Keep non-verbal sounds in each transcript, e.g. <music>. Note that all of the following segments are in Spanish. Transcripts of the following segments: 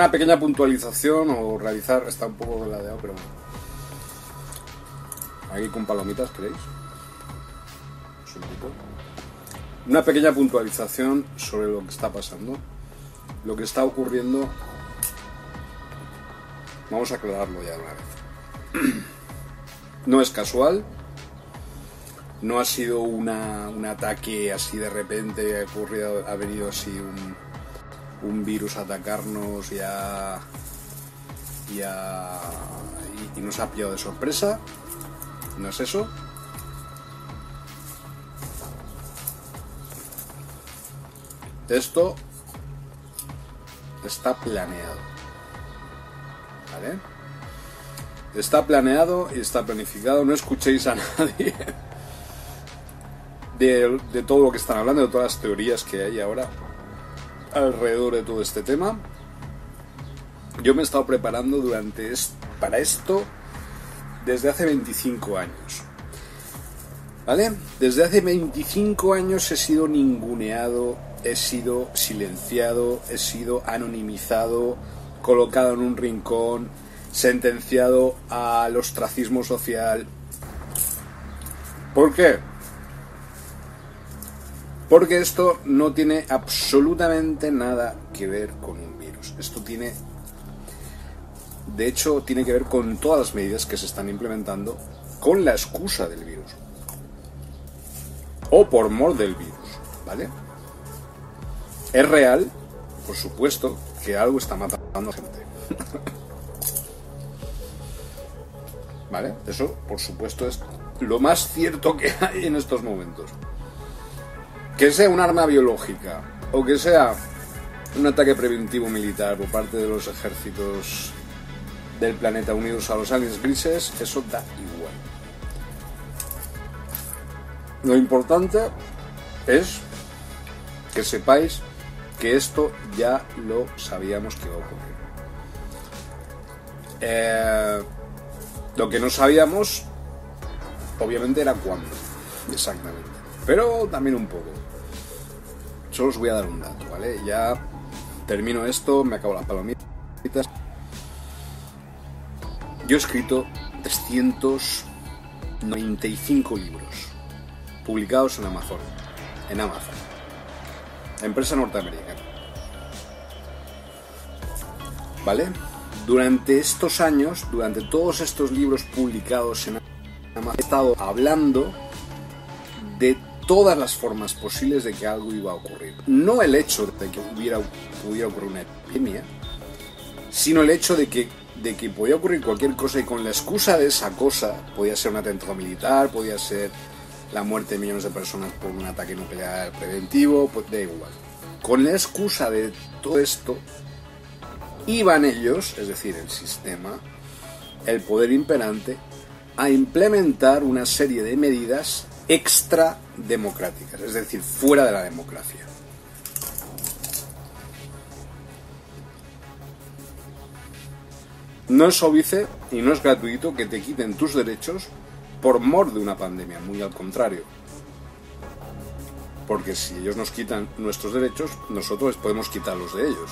Una pequeña puntualización o realizar, está un poco ladeado, pero bueno. Aquí con palomitas, ¿queréis? Un. Una pequeña puntualización sobre lo que está pasando, lo que está ocurriendo. Vamos a aclararlo ya de una vez. <clears throat> No es casual, no ha sido una- un ataque así de repente, ha, ocurrido, ha venido así un, un virus atacarnos y, y, a- y- nos ha pillado de sorpresa. No es eso. Esto está planeado. ¿Vale? Está planeado y está planificado. No escuchéis a <laughs> nadie de todo lo que están hablando, de todas las teorías que hay ahora alrededor de todo este tema. Yo me he estado preparando durante para esto desde hace 25 años. ¿Vale? Desde hace 25 años he sido ninguneado, he sido silenciado, he sido anonimizado, colocado en un rincón, sentenciado al ostracismo social. ¿Por qué? Porque esto no tiene absolutamente nada que ver con un virus. Esto tiene, de hecho, tiene que ver con todas las medidas que se están implementando con la excusa del virus. O por mor del virus, ¿vale? Es real, por supuesto, que algo está matando a gente. <laughs> ¿Vale? Eso, por supuesto, es lo más cierto que hay en estos momentos que sea un arma biológica o que sea un ataque preventivo militar por parte de los ejércitos del planeta unidos a los aliens grises, eso da igual. Lo importante es que sepáis que esto ya lo sabíamos que iba a ocurrir. Eh, lo que no sabíamos, obviamente, era cuándo, exactamente. Pero también un poco. Solo os voy a dar un dato, ¿vale? Ya termino esto, me acabo las palomitas. Yo he escrito 395 libros publicados en Amazon. En Amazon. Empresa norteamericana. ¿Vale? Durante estos años, durante todos estos libros publicados en Amazon, he estado hablando de todas las formas posibles de que algo iba a ocurrir. No el hecho de que hubiera, pudiera ocurrir una epidemia, sino el hecho de que, de que podía ocurrir cualquier cosa y con la excusa de esa cosa, podía ser un atentado militar, podía ser la muerte de millones de personas por un ataque nuclear preventivo, pues da igual. Con la excusa de todo esto, iban ellos, es decir, el sistema, el poder imperante, a implementar una serie de medidas extra democráticas, es decir, fuera de la democracia. No es óbice y no es gratuito que te quiten tus derechos por mor de una pandemia, muy al contrario. Porque si ellos nos quitan nuestros derechos, nosotros podemos quitar los de ellos.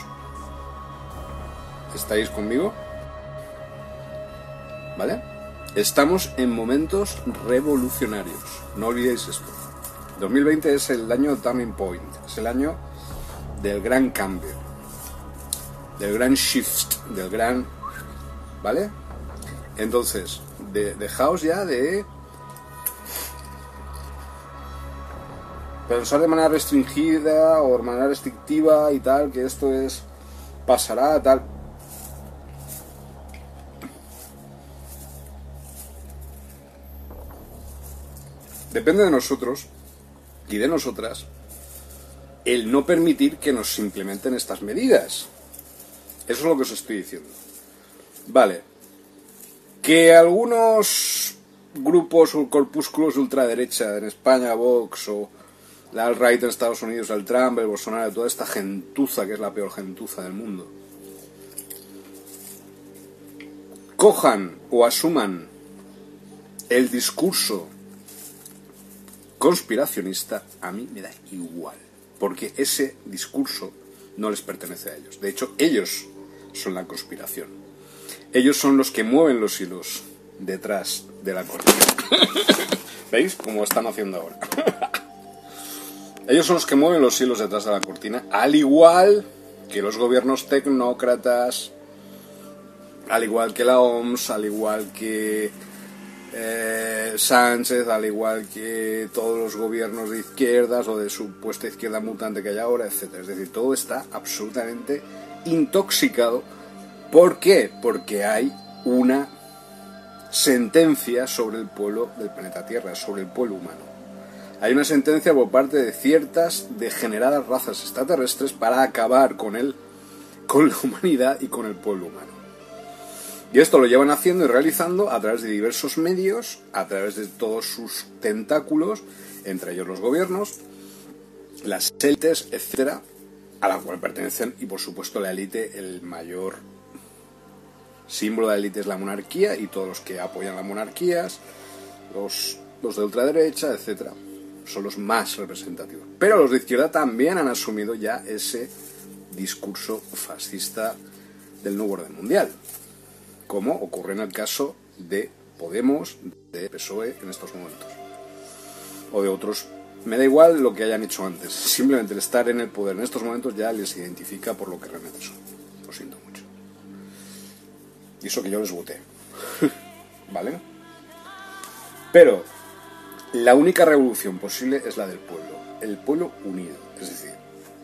¿Estáis conmigo? ¿Vale? Estamos en momentos revolucionarios, no olvidéis esto. 2020 es el año turning point, es el año del gran cambio, del gran shift, del gran... ¿Vale? Entonces, dejaos ya de pensar de manera restringida o de manera restrictiva y tal, que esto es pasará, tal. Depende de nosotros y de nosotras el no permitir que nos implementen estas medidas. Eso es lo que os estoy diciendo. Vale. Que algunos grupos o corpúsculos de ultraderecha en España, Vox o la alt-right en Estados Unidos, el Trump, el Bolsonaro, toda esta gentuza que es la peor gentuza del mundo, cojan o asuman el discurso conspiracionista, a mí me da igual, porque ese discurso no les pertenece a ellos. De hecho, ellos son la conspiración. Ellos son los que mueven los hilos detrás de la cortina. <coughs> ¿Veis cómo están haciendo ahora? <laughs> ellos son los que mueven los hilos detrás de la cortina, al igual que los gobiernos tecnócratas, al igual que la OMS, al igual que eh, Sánchez, al igual que todos los gobiernos de izquierdas o de supuesta izquierda mutante que hay ahora, etc. Es decir, todo está absolutamente intoxicado. ¿Por qué? Porque hay una sentencia sobre el pueblo del planeta Tierra, sobre el pueblo humano. Hay una sentencia por parte de ciertas degeneradas razas extraterrestres para acabar con él, con la humanidad y con el pueblo humano. Y esto lo llevan haciendo y realizando a través de diversos medios, a través de todos sus tentáculos, entre ellos los gobiernos, las élites, etcétera, a la cual pertenecen y por supuesto la élite, el mayor símbolo de la élite es la monarquía y todos los que apoyan las monarquías, los, los de ultraderecha, etcétera, son los más representativos. Pero los de izquierda también han asumido ya ese discurso fascista del nuevo orden mundial como ocurre en el caso de Podemos, de PSOE en estos momentos, o de otros me da igual lo que hayan hecho antes. Simplemente el estar en el poder en estos momentos ya les identifica por lo que realmente son. Lo siento mucho. Y eso que yo les voté. <laughs> ¿Vale? Pero la única revolución posible es la del pueblo. El pueblo unido. Es decir,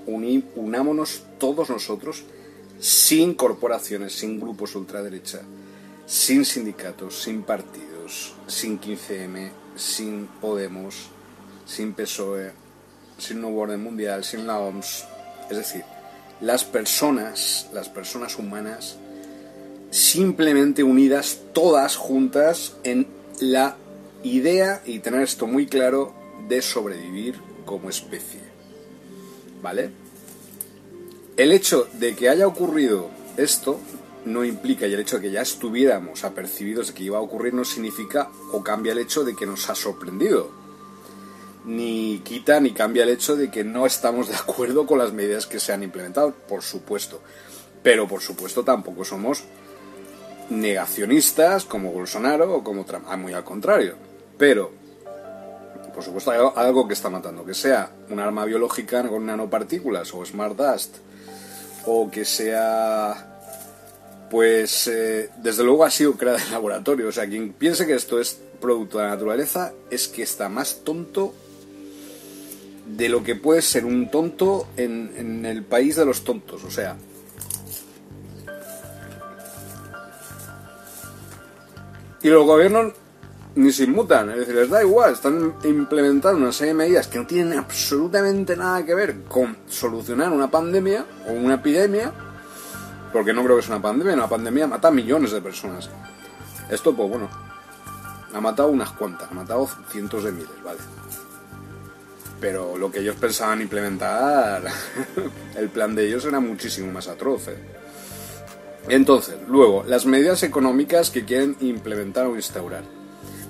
unámonos todos nosotros sin corporaciones, sin grupos ultraderecha, sin sindicatos, sin partidos, sin 15M, sin Podemos, sin PSOE, sin Nuevo Orden Mundial, sin la OMS. Es decir, las personas, las personas humanas, simplemente unidas todas juntas en la idea, y tener esto muy claro, de sobrevivir como especie. ¿Vale? El hecho de que haya ocurrido esto no implica, y el hecho de que ya estuviéramos apercibidos de que iba a ocurrir no significa o cambia el hecho de que nos ha sorprendido. Ni quita ni cambia el hecho de que no estamos de acuerdo con las medidas que se han implementado, por supuesto. Pero por supuesto tampoco somos negacionistas como Bolsonaro o como Trump. Ah, muy al contrario. Pero, por supuesto, hay algo que está matando. Que sea un arma biológica con nanopartículas o smart dust. O que sea pues eh, desde luego ha sido creada en laboratorio. O sea, quien piense que esto es producto de la naturaleza es que está más tonto de lo que puede ser un tonto en, en el país de los tontos. O sea, y los gobiernos ni se inmutan, es decir, les da igual, están implementando una serie de medidas que no tienen absolutamente nada que ver con solucionar una pandemia o una epidemia porque no creo que sea una pandemia, una pandemia mata a millones de personas. Esto, pues bueno, ha matado unas cuantas, ha matado cientos de miles, ¿vale? Pero lo que ellos pensaban implementar, <laughs> el plan de ellos era muchísimo más atroz. ¿eh? Entonces, luego, las medidas económicas que quieren implementar o instaurar.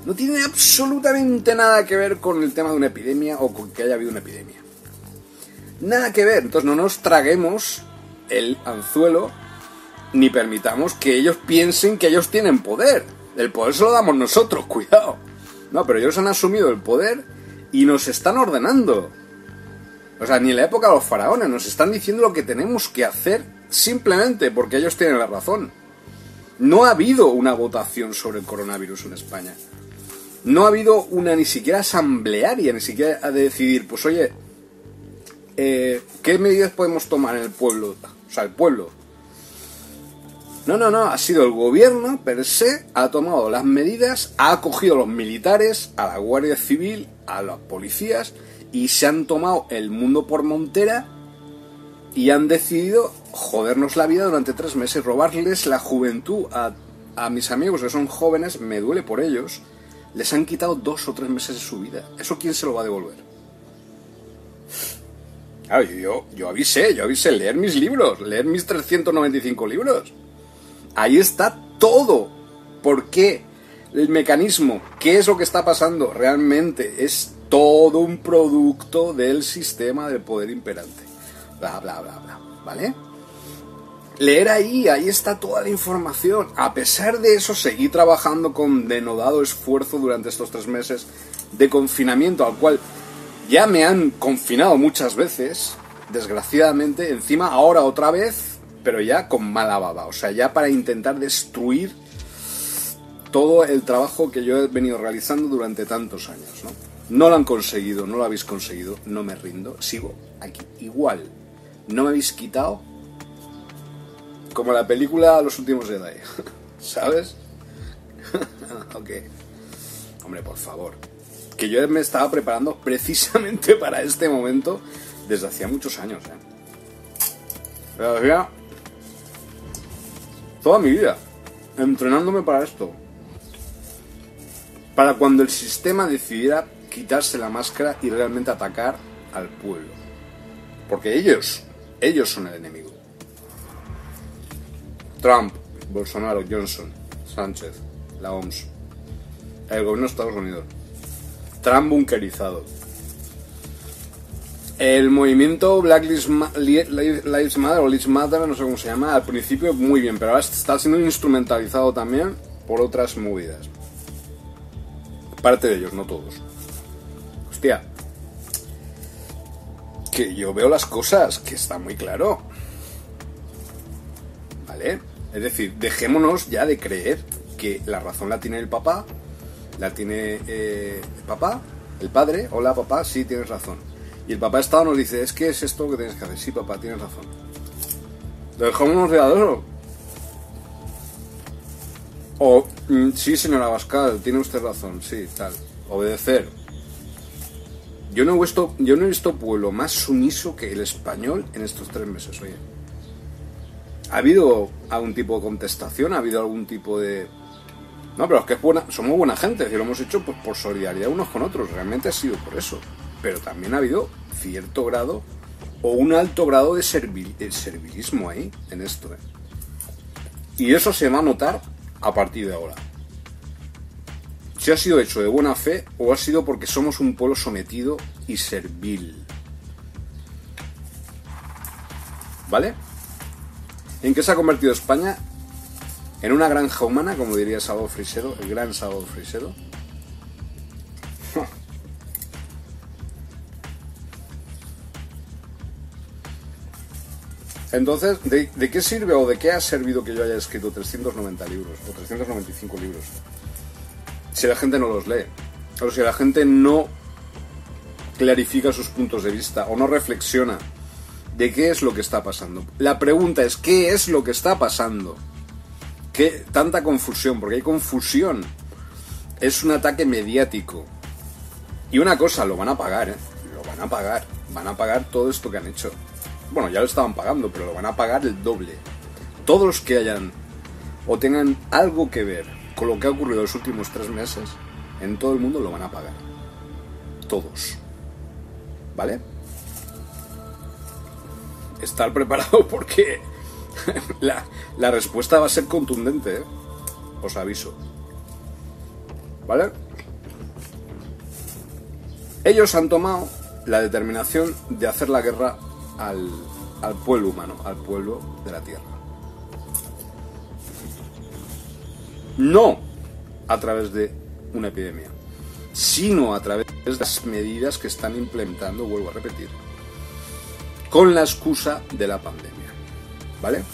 No tienen absolutamente nada que ver con el tema de una epidemia o con que haya habido una epidemia. Nada que ver. Entonces no nos traguemos el anzuelo ni permitamos que ellos piensen que ellos tienen poder. El poder se lo damos nosotros, <laughs> cuidado. No, pero ellos han asumido el poder y nos están ordenando. O sea, ni en la época de los faraones nos están diciendo lo que tenemos que hacer simplemente porque ellos tienen la razón. No ha habido una votación sobre el coronavirus en España. No ha habido una ni siquiera asamblearia, ni siquiera de decidir, pues oye, eh, ¿qué medidas podemos tomar en el pueblo? O sea, el pueblo no, no, no, ha sido el gobierno per se, ha tomado las medidas, ha acogido a los militares, a la Guardia Civil, a los policías y se han tomado el mundo por montera y han decidido jodernos la vida durante tres meses, robarles la juventud a, a mis amigos que son jóvenes, me duele por ellos, les han quitado dos o tres meses de su vida. ¿Eso quién se lo va a devolver? Claro, yo, yo avisé, yo avisé leer mis libros, leer mis 395 libros. Ahí está todo. ¿Por qué? El mecanismo, ¿qué es lo que está pasando? Realmente es todo un producto del sistema del poder imperante. Bla, bla, bla, bla. ¿Vale? Leer ahí, ahí está toda la información. A pesar de eso, seguí trabajando con denodado esfuerzo durante estos tres meses de confinamiento, al cual ya me han confinado muchas veces, desgraciadamente, encima ahora otra vez pero ya con mala baba, o sea, ya para intentar destruir todo el trabajo que yo he venido realizando durante tantos años, ¿no? No lo han conseguido, no lo habéis conseguido, no me rindo, sigo aquí, igual, no me habéis quitado como la película Los últimos Jedi, <laughs> ¿sabes? <laughs> ok. Hombre, por favor. Que yo me estaba preparando precisamente <laughs> para este momento desde hacía muchos años, ¿eh? Toda mi vida, entrenándome para esto. Para cuando el sistema decidiera quitarse la máscara y realmente atacar al pueblo. Porque ellos, ellos son el enemigo. Trump, Bolsonaro, Johnson, Sánchez, la OMS, el gobierno de Estados Unidos. Trump bunkerizado, el movimiento Black Lives Matter o Lives Matter, no sé cómo se llama, al principio muy bien, pero ahora está siendo instrumentalizado también por otras movidas. Parte de ellos, no todos. Hostia, que yo veo las cosas, que está muy claro. ¿Vale? Es decir, dejémonos ya de creer que la razón la tiene el papá, la tiene eh, el papá, el padre, hola papá, sí tienes razón. Y el papá Estado nos dice, es que es esto que tienes que hacer, sí papá, tienes razón. Dejémonos de eso. O, mm, sí señora Abascal, tiene usted razón, sí, tal. Obedecer. Yo no he visto, yo no he visto pueblo más sumiso que el español en estos tres meses, oye. ¿Ha habido algún tipo de contestación? ¿Ha habido algún tipo de...? No, pero es que es buena, somos buena gente, y lo hemos hecho pues, por solidaridad unos con otros, realmente ha sido por eso. Pero también ha habido cierto grado o un alto grado de, servilismo ahí, en esto. ¿eh? Y eso se va a notar a partir de ahora. Si ha sido hecho de buena fe o ha sido porque somos un pueblo sometido y servil. ¿Vale? ¿En qué se ha convertido España? En una granja humana, como diría Salvador Frisedo, el gran Salvador Frisedo. <laughs> Entonces, ¿de, qué sirve o de qué ha servido que yo haya escrito 390 libros o 395 libros? Si la gente no los lee, o si la gente no clarifica sus puntos de vista o no reflexiona de qué es lo que está pasando. La pregunta es, ¿qué es lo que está pasando? ¿Qué tanta confusión? Porque hay confusión. Es un ataque mediático. Y una cosa, lo van a pagar, ¿eh? Lo van a pagar. Van a pagar todo esto que han hecho. Bueno, ya lo estaban pagando, pero lo van a pagar el doble. Todos los que hayan o tengan algo que ver con lo que ha ocurrido los últimos tres meses, en todo el mundo lo van a pagar. Todos. ¿Vale? Estar preparado <laughs> porque la, respuesta va a ser contundente, ¿eh? Os aviso. ¿Vale? Ellos han tomado la determinación de hacer la guerra al, pueblo humano, al pueblo de la tierra. No a través de una epidemia, sino a través de las medidas que están implementando, vuelvo a repetir, con la excusa de la pandemia. ¿Vale?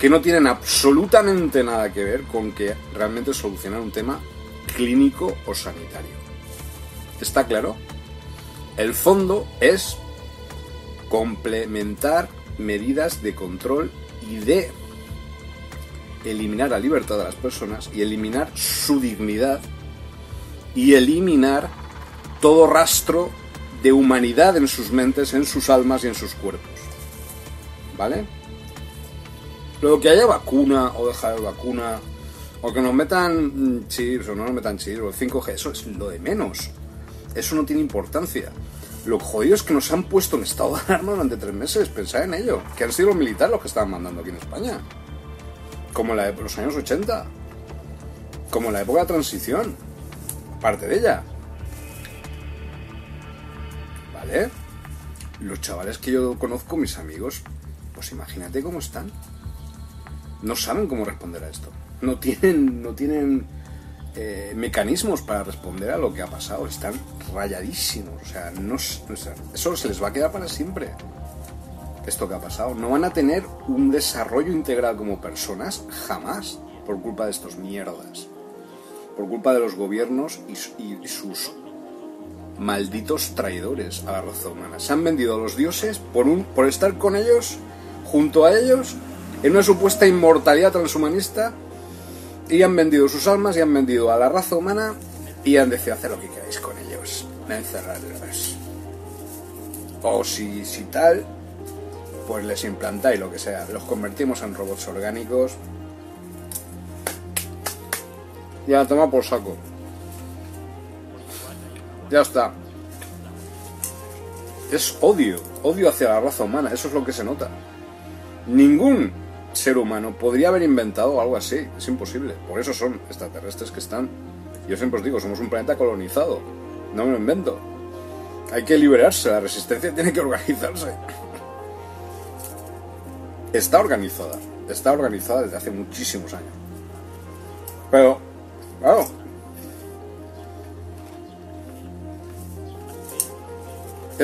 Que no tienen absolutamente nada que ver con que realmente solucionar un tema clínico o sanitario. ¿Está claro? El fondo es complementar medidas de control y de eliminar la libertad de las personas y eliminar su dignidad y eliminar todo rastro de humanidad en sus mentes, en sus almas y en sus cuerpos. ¿Vale? Luego que haya vacuna o dejar de vacuna, o que nos metan chips o no nos metan chips, o 5G, eso es lo de menos. Eso no tiene importancia. Lo jodido es que nos han puesto en estado de alarma durante tres meses. Pensad en ello. Que han sido los militares los que estaban mandando aquí en España. Como la de los años 80. Como la época de transición. Parte de ella. ¿Vale? Los chavales que yo conozco, mis amigos, pues imagínate cómo están. No saben cómo responder a esto. No tienen, no tienen eh, mecanismos para responder a lo que ha pasado. Están rayadísimos. O sea, eso se les va a quedar para siempre. Esto que ha pasado. No van a tener un desarrollo integral como personas jamás por culpa de estos mierdas. Por culpa de los gobiernos y, sus malditos traidores a la raza humana. Se han vendido a los dioses por, un, por estar con ellos, junto a ellos, en una supuesta inmortalidad transhumanista y han vendido sus almas y han vendido a la raza humana y han decidido hacer lo que queráis con ellos, encerrarlos. O si, si tal, pues les implantáis lo que sea, los convertimos en robots orgánicos. Ya, toma por saco. Ya está. Es odio, odio hacia la raza humana, eso es lo que se nota. Ningún ser humano podría haber inventado algo así. Es imposible. Por eso son extraterrestres que están. Yo siempre os digo, somos un planeta colonizado. No me lo invento. Hay que liberarse, la resistencia tiene que organizarse. Está organizada. Está organizada desde hace muchísimos años. Pero, claro.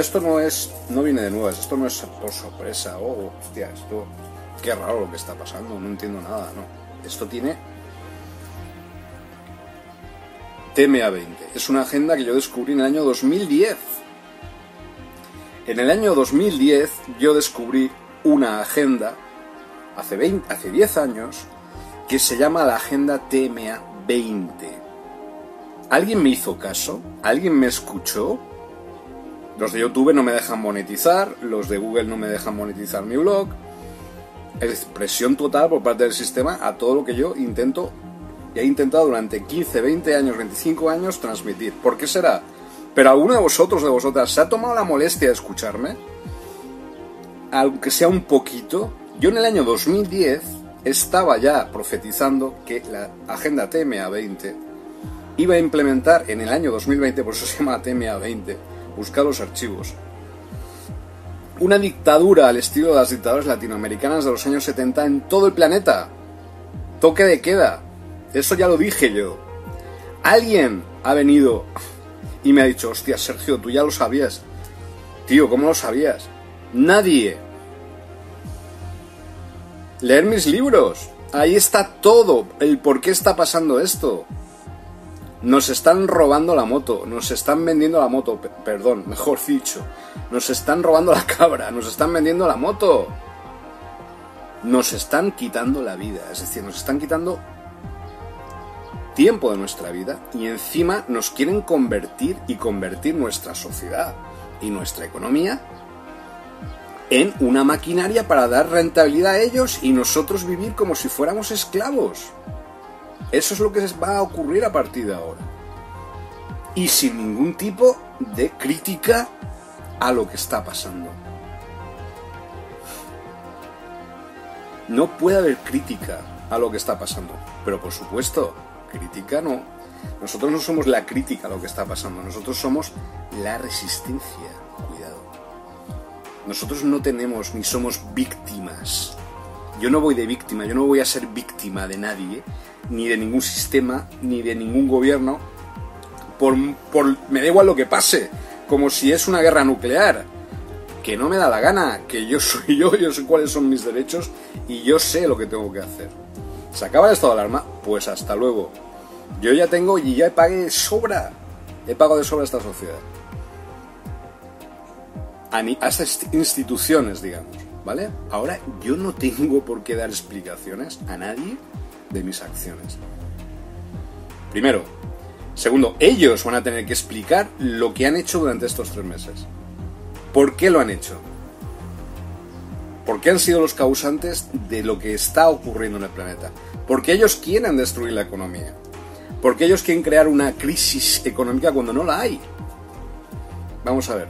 Esto no es, no viene de nuevas, esto no es por sorpresa, oh, hostia, esto, qué raro lo que está pasando, no entiendo nada, no. Esto tiene TMA20. Es una agenda que yo descubrí en el año 2010. En el año 2010 yo descubrí una agenda, hace, 20, hace 10 años, que se llama la Agenda TMA 20. ¿Alguien me hizo caso? ¿Alguien me escuchó? Los de YouTube no me dejan monetizar, los de Google no me dejan monetizar mi blog. Es presión total por parte del sistema a todo lo que yo intento y he intentado durante 15, 20 años, 25 años transmitir. ¿Por qué será? Pero alguno de vosotros, de vosotras, se ha tomado la molestia de escucharme, aunque sea un poquito. Yo en el año 2010 estaba ya profetizando que la agenda TMA20 iba a implementar en el año 2020, por eso se llama TMA20, busca los archivos. Una dictadura al estilo de las dictaduras latinoamericanas de los años 70 en todo el planeta. Toque de queda. Eso ya lo dije yo. Alguien ha venido y me ha dicho, hostia, Sergio, tú ya lo sabías. Tío, ¿cómo lo sabías? Nadie. Leer mis libros. Ahí está todo, el por qué está pasando esto. Nos están robando la moto, nos están vendiendo la moto, perdón, mejor dicho. Nos están robando la cabra, nos están vendiendo la moto. Nos están quitando la vida, es decir, nos están quitando tiempo de nuestra vida y encima nos quieren convertir y convertir nuestra sociedad y nuestra economía en una maquinaria para dar rentabilidad a ellos y nosotros vivir como si fuéramos esclavos. Eso es lo que va a ocurrir a partir de ahora. Y sin ningún tipo de crítica a lo que está pasando. No puede haber crítica a lo que está pasando. Pero por supuesto, crítica no. Nosotros no somos la crítica a lo que está pasando. Nosotros somos la resistencia nosotros no tenemos ni somos víctimas. Yo no voy de víctima, yo no voy a ser víctima de nadie, ni de ningún sistema, ni de ningún gobierno. Por, me da igual lo que pase, como si es una guerra nuclear. Que no me da la gana, que yo soy <laughs> yo, yo sé cuáles son mis derechos y yo sé lo que tengo que hacer. ¿Se acaba el estado de alarma? Pues hasta luego. Yo ya tengo y ya pagué sobra. He pagado de sobra esta sociedad a, estas instituciones, digamos, ¿vale? Ahora yo no tengo por qué dar explicaciones a nadie de mis acciones. Primero. Segundo, ellos van a tener que explicar lo que han hecho durante estos tres meses. ¿Por qué lo han hecho? ¿Por qué han sido los causantes de lo que está ocurriendo en el planeta? Porque ellos quieren destruir la economía. Porque ellos quieren crear una crisis económica cuando no la hay. Vamos a ver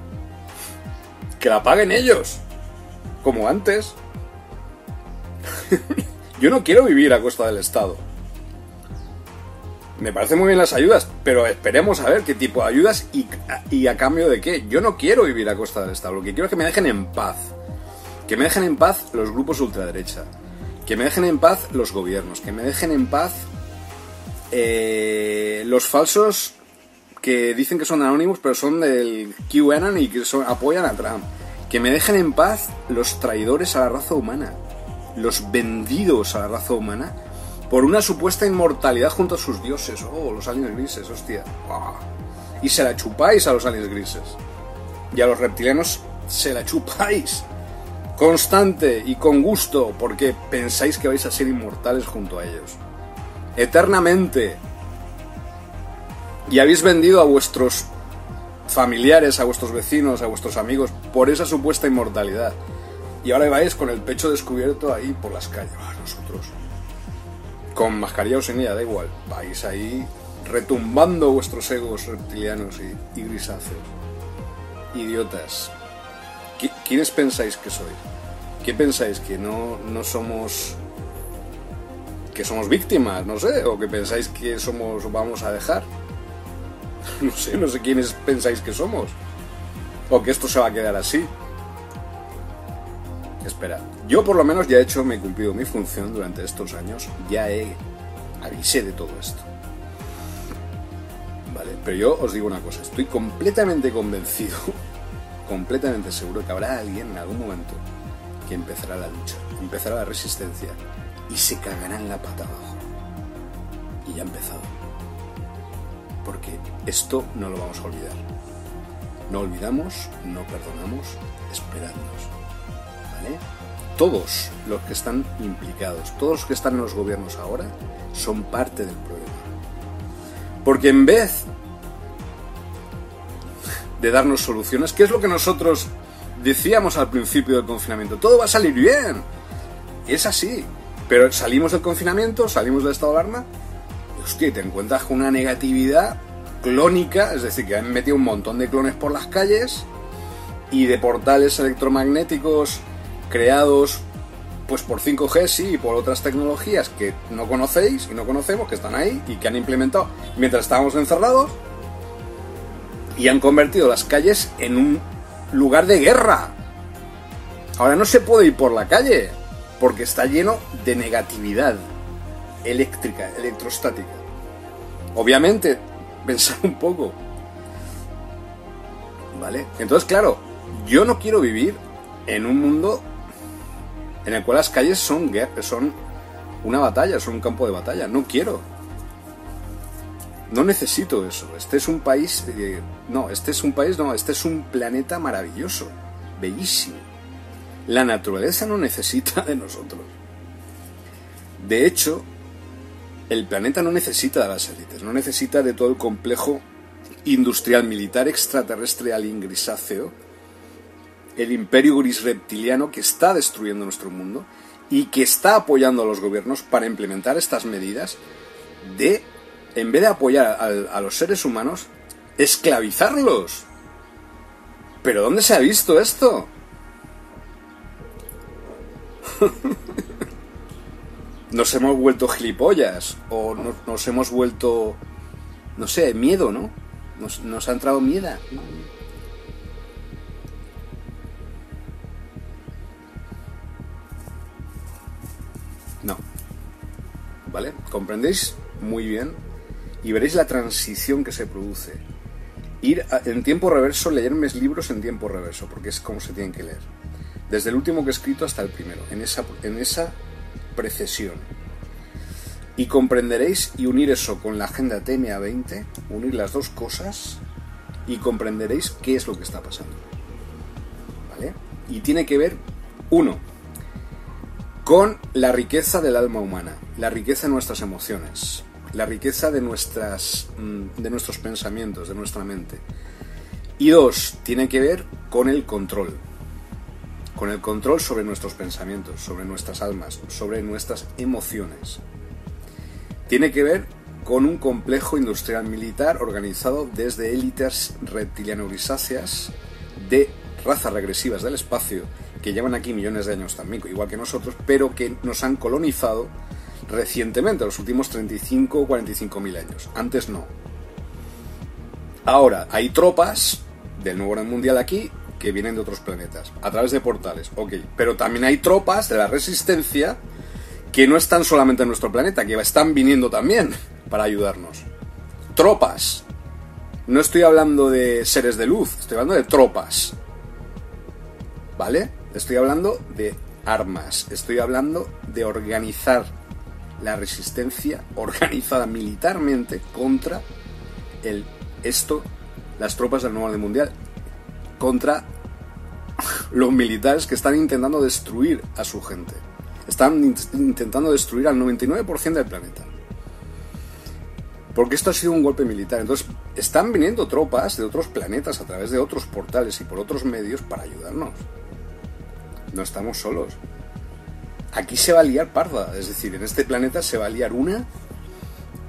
que la paguen ellos. Como antes. <laughs> Yo no quiero vivir a costa del Estado. Me parecen muy bien las ayudas, pero esperemos a ver qué tipo de ayudas y, a cambio de qué. Yo no quiero vivir a costa del Estado. Lo que quiero es que me dejen en paz. Que me dejen en paz los grupos ultraderecha. Que me dejen en paz los gobiernos. Que me dejen en paz eh, los falsos que dicen que son anónimos, pero son del QAnon y que apoyan a Trump. Que me dejen en paz los traidores a la raza humana, los vendidos a la raza humana, por una supuesta inmortalidad junto a sus dioses. Oh, los aliens grises, hostia. Y se la chupáis a los aliens grises. Y a los reptilianos se la chupáis. Constante y con gusto, porque pensáis que vais a ser inmortales junto a ellos. Eternamente, y habéis vendido a vuestros familiares, a vuestros vecinos, a vuestros amigos por esa supuesta inmortalidad. Y ahora vais con el pecho descubierto ahí por las calles. Ah, nosotros. Con mascarilla o sin ella, da igual. Vais ahí retumbando vuestros egos reptilianos y, grisáceos. Idiotas. ¿Quiénes pensáis que sois? ¿Qué pensáis? ¿Que no, no somos que somos víctimas, no sé, o que pensáis que somos vamos a dejar. <laughs> No sé, no sé quiénes pensáis que somos. O que esto se va a quedar así. Espera, yo por lo menos ya he hecho, me he cumplido mi función durante estos años. Ya he avisé de todo esto. Vale, pero yo os digo una cosa, estoy completamente convencido <laughs> completamente seguro que habrá alguien en algún momento que empezará la lucha, empezará la resistencia y se cagará en la pata abajo. Y ya ha empezado. Porque esto no lo vamos a olvidar. No olvidamos, no perdonamos, esperadnos. Todos los que están implicados, todos los que están en los gobiernos ahora, son parte del problema. Porque en vez de darnos soluciones, ¿qué es lo que nosotros decíamos al principio del confinamiento? Todo va a salir bien. Es así. Pero salimos del confinamiento, salimos del estado de alarma, hostia, te encuentras con una negatividad clónica, es decir, que han metido un montón de clones por las calles y de portales electromagnéticos creados pues por 5G sí y por otras tecnologías que no conocéis y no conocemos, que están ahí y que han implementado mientras estábamos encerrados y han convertido las calles en un lugar de guerra. Ahora no se puede ir por la calle porque está lleno de negatividad eléctrica, electrostática. Obviamente, pensar un poco. ¿Vale? Entonces, claro, yo no quiero vivir en un mundo en el cual las calles son, son una batalla, son un campo de batalla. No quiero. No necesito eso. Este es un país. Eh, no, este es un país, no, este es un planeta maravilloso, bellísimo. La naturaleza no necesita de nosotros. De hecho, el planeta no necesita de las élites, no necesita de todo el complejo industrial militar extraterrestre alien grisáceo, el imperio gris reptiliano que está destruyendo nuestro mundo y que está apoyando a los gobiernos para implementar estas medidas de, en vez de apoyar a, a los seres humanos, esclavizarlos. ¿Pero dónde se ha visto esto? <laughs> nos hemos vuelto gilipollas o nos, hemos vuelto, no sé, miedo, ¿no? Nos, nos ha entrado miedo. ¿Vale? ¿Comprendéis? Muy bien. Y veréis la transición que se produce. Ir en tiempo reverso, leer mis libros en tiempo reverso, porque es como se tienen que leer. Desde el último que he escrito hasta el primero, en esa, en esa precesión. Y comprenderéis y unir eso con la agenda TMA 20, unir las dos cosas y comprenderéis qué es lo que está pasando. ¿Vale? Y tiene que ver, uno, con la riqueza del alma humana, la riqueza de nuestras emociones, la riqueza de, nuestras, mm, de nuestros pensamientos, de nuestra mente. Y dos, tiene que ver con el control, con el control sobre nuestros pensamientos, sobre nuestras almas, sobre nuestras emociones. Tiene que ver con un complejo industrial militar organizado desde élites reptiliano-grisáceas de razas regresivas del espacio que llevan aquí millones de años también, igual que nosotros, pero que nos han colonizado recientemente, los últimos 35 o 45 mil años. Antes no. Ahora, hay tropas del nuevo orden mundial aquí que vienen de otros planetas, a través de portales, ok. Pero también hay tropas de la resistencia que no están solamente en nuestro planeta, que están viniendo también para ayudarnos. Tropas. No estoy hablando de seres de luz, estoy hablando de tropas. ¿Vale? Estoy hablando de armas, estoy hablando de organizar la resistencia <laughs> organizada militarmente contra el esto las tropas del nuevo orden mundial contra <laughs> los militares que están intentando destruir a su gente. Están intentando destruir al 99% del planeta. Porque esto ha sido un golpe militar. Entonces, están viniendo tropas de otros planetas a través de otros portales y por otros medios para ayudarnos. No estamos solos. Aquí se va a liar parda. Es decir, en este planeta se va a liar una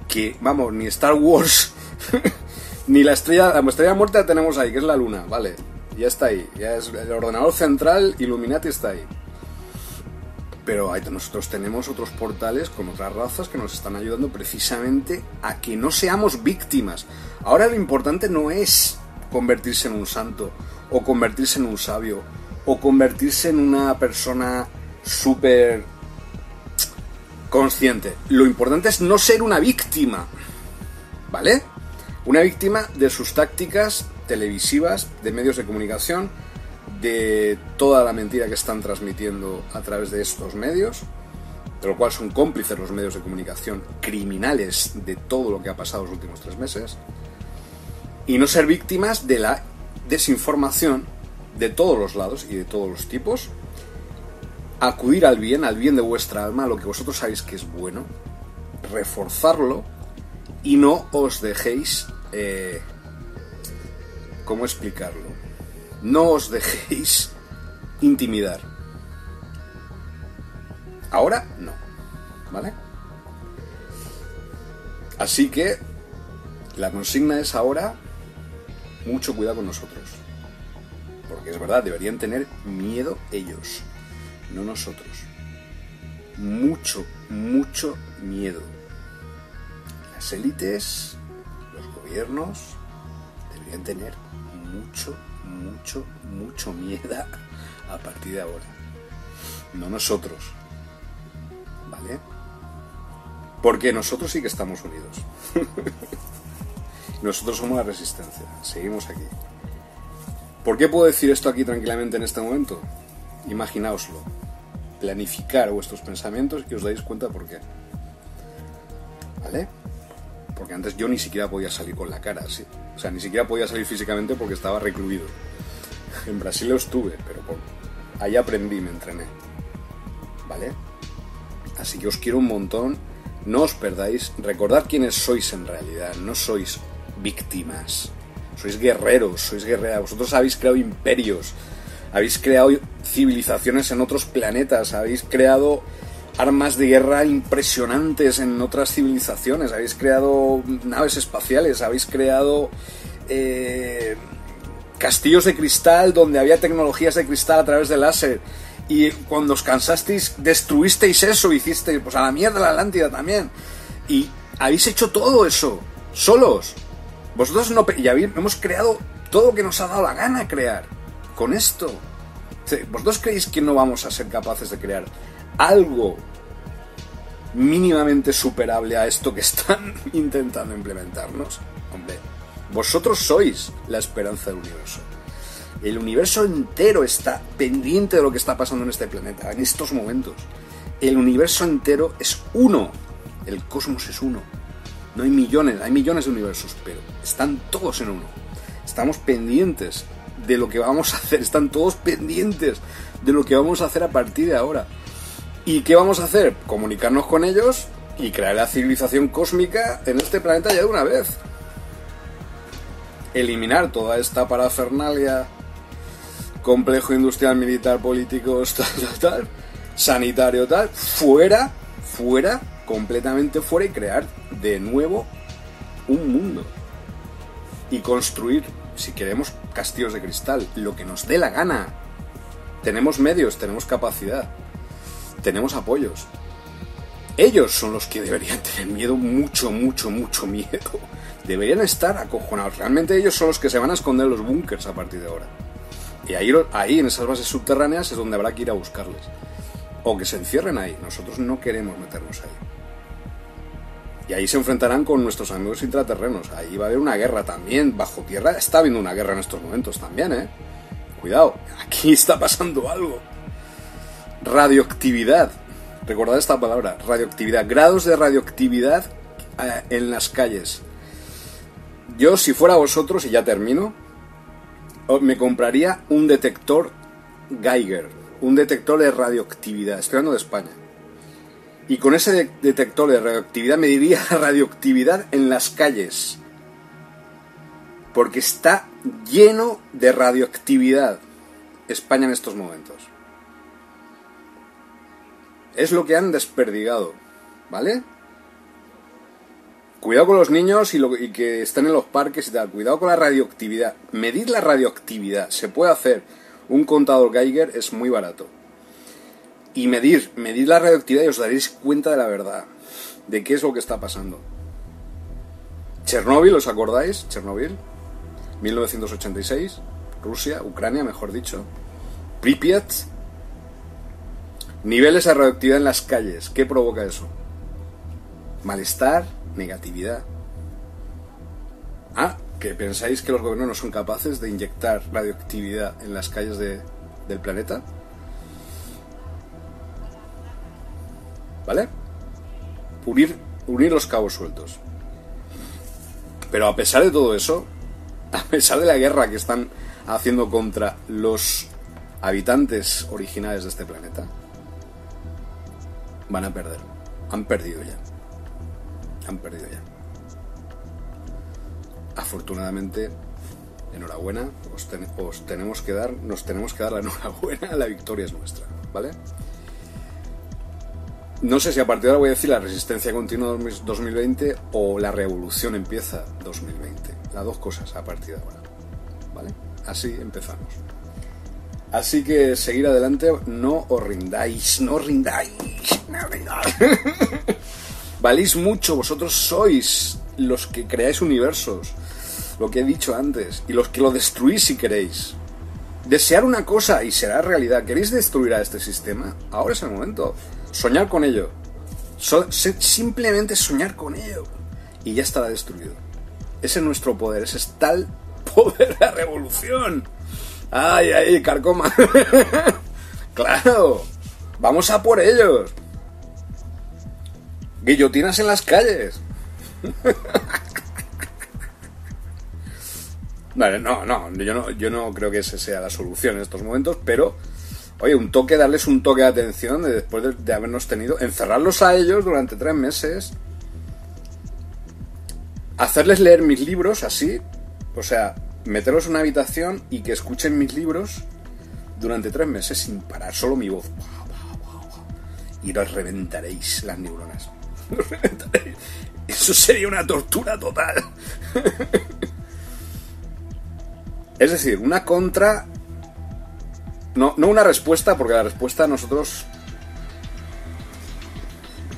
que, vamos, ni Star Wars, <laughs> ni la estrella, la estrella muerta tenemos ahí, que es la luna, vale ya está ahí. Ya es el ordenador central Illuminati está ahí. Pero nosotros tenemos otros portales con otras razas que nos están ayudando precisamente a que no seamos víctimas. Ahora lo importante no es convertirse en un santo, o convertirse en un sabio, o convertirse en una persona súper consciente. Lo importante es no ser una víctima. ¿Vale? Una víctima de sus tácticas televisivas, de medios de comunicación, de toda la mentira que están transmitiendo a través de estos medios, de lo cual son cómplices los medios de comunicación criminales de todo lo que ha pasado los últimos tres meses, y no ser víctimas de la desinformación de todos los lados y de todos los tipos, acudir al bien, al bien de vuestra alma, a lo que vosotros sabéis que es bueno, reforzarlo y no os dejéis... Eh, ¿Cómo explicarlo? No os dejéis intimidar. Ahora no, ¿vale? Así que la consigna es ahora mucho cuidado con nosotros. Porque es verdad, deberían tener miedo ellos, no nosotros. Mucho, mucho miedo. Las élites, los gobiernos, deberían tener mucho, mucho, mucho miedo a partir de ahora. No nosotros. ¿Vale? Porque nosotros sí que estamos unidos. <laughs> nosotros somos la resistencia. Seguimos aquí. ¿Por qué puedo decir esto aquí tranquilamente en este momento? Imaginaoslo. Planificar vuestros pensamientos y os dais cuenta por qué. ¿Vale? Porque antes yo ni siquiera podía salir con la cara, ¿sí? O sea, ni siquiera podía salir físicamente porque estaba recluido. En Brasil lo estuve, pero por... ahí aprendí, me entrené. ¿Vale? Así que os quiero un montón. No os perdáis. Recordad quiénes sois en realidad. No sois víctimas. Sois guerreros, sois guerreras. Vosotros habéis creado imperios. Habéis creado civilizaciones en otros planetas. Habéis creado armas de guerra impresionantes en otras civilizaciones, habéis creado naves espaciales, habéis creado eh, castillos de cristal donde había tecnologías de cristal a través del láser. Y cuando os cansasteis, destruisteis eso, hicisteis, pues a la mierda la Atlántida también. Y habéis hecho todo eso, solos. Vosotros no... Y hemos creado todo lo que nos ha dado la gana crear. Con esto. ¿Vosotros creéis que no vamos a ser capaces de crear algo mínimamente superable a esto que están <laughs> intentando implementarnos, hombre, vosotros sois la esperanza del universo. El universo entero está pendiente de lo que está pasando en este planeta, en estos momentos. El universo entero es uno. El cosmos es uno. No hay millones, hay millones de universos, pero están todos en uno. Estamos pendientes de lo que vamos a hacer, están todos pendientes de lo que vamos a hacer a partir de ahora. ¿Y qué vamos a hacer? Comunicarnos con ellos y crear la civilización cósmica en este planeta ya de una vez. Eliminar toda esta parafernalia, complejo industrial, militar, político, <laughs> tal, tal, tal, sanitario, tal, fuera, fuera, completamente fuera y crear de nuevo un mundo. Y construir, si queremos, castillos de cristal, lo que nos dé la gana. Tenemos medios, tenemos capacidad tenemos apoyos. Ellos son los que deberían <laughs> tener miedo, mucho, mucho, mucho miedo. Deberían estar acojonados. Realmente ellos son los que se van a esconder en los búnkers a partir de ahora. Y ahí, ahí, en esas bases subterráneas, es donde habrá que ir a buscarles. O que se encierren ahí. Nosotros no queremos meternos ahí. Y ahí se enfrentarán con nuestros amigos intraterrenos. Ahí va a haber una guerra también. Bajo tierra está habiendo una guerra en estos momentos también, ¿eh? Cuidado, <laughs> aquí está pasando algo. Radioactividad. Recordad esta palabra, radioactividad. Grados de radioactividad eh, en las calles. Yo, si fuera vosotros, y ya termino, me compraría un detector Geiger, un detector de radioactividad. Estoy hablando de España. Y con ese detector de radioactividad me diría <laughs> radioactividad en las calles. Porque está lleno de radioactividad España en estos momentos es lo que han desperdigado, ¿vale? Cuidado con los niños y, lo, que están en los parques y tal. Cuidado con la radioactividad. Medir la radioactividad. Se puede hacer. Un contador Geiger es muy barato. Y medir, medir la radioactividad y os daréis cuenta de la verdad. De qué es lo que está pasando. Chernóbil, ¿os acordáis? Chernóbil. 1986. Rusia, Ucrania, mejor dicho. Pripyat, Niveles de radioactividad en las calles. ¿Qué provoca eso? Malestar, negatividad. Ah, ¿Que pensáis que los gobiernos no son capaces de inyectar radioactividad en las calles de- del planeta? ¿Vale? Unir, unir los cabos sueltos. Pero a pesar de todo eso, <laughs> a pesar de la guerra que están haciendo contra los habitantes originales de este planeta, van a perder. Han perdido ya. Han perdido ya. Afortunadamente, enhorabuena, os, os tenemos que dar, nos tenemos que dar la <laughs> enhorabuena, la victoria es nuestra, ¿vale? No sé si a partir de ahora voy a decir la resistencia continua 2020 o la revolución empieza 2020. Las dos cosas a partir de ahora. ¿Vale? Así empezamos. Así que seguir adelante, no os rindáis, no os rindáis, no rindáis. <laughs> Valís mucho, vosotros sois los que creáis universos, lo que he dicho antes, y los que lo destruís si queréis. Desear una cosa y será realidad. ¿Queréis destruir a este sistema? Ahora es el momento. Soñar con ello. Simplemente soñar con ello. Y ya estará destruido. Ese es nuestro poder. Ese es tal <laughs> poder de la revolución. ¡Ay, ay, carcoma! <laughs> ¡Claro! ¡Vamos a por ellos! Guillotinas en las calles. <laughs> Vale, no, no, yo no, yo no creo que esa sea la solución en estos momentos, pero, oye, un toque, darles un toque de atención de después de, habernos tenido, encerrarlos a ellos durante tres meses, hacerles leer mis libros así, o sea, meterlos en una habitación y que escuchen mis libros durante tres meses sin parar, solo mi voz. Y los reventaréis las neuronas. <laughs> Los reventaréis. Eso sería una tortura total. <laughs> Es decir, una contra. No, no una respuesta, porque la respuesta a nosotros.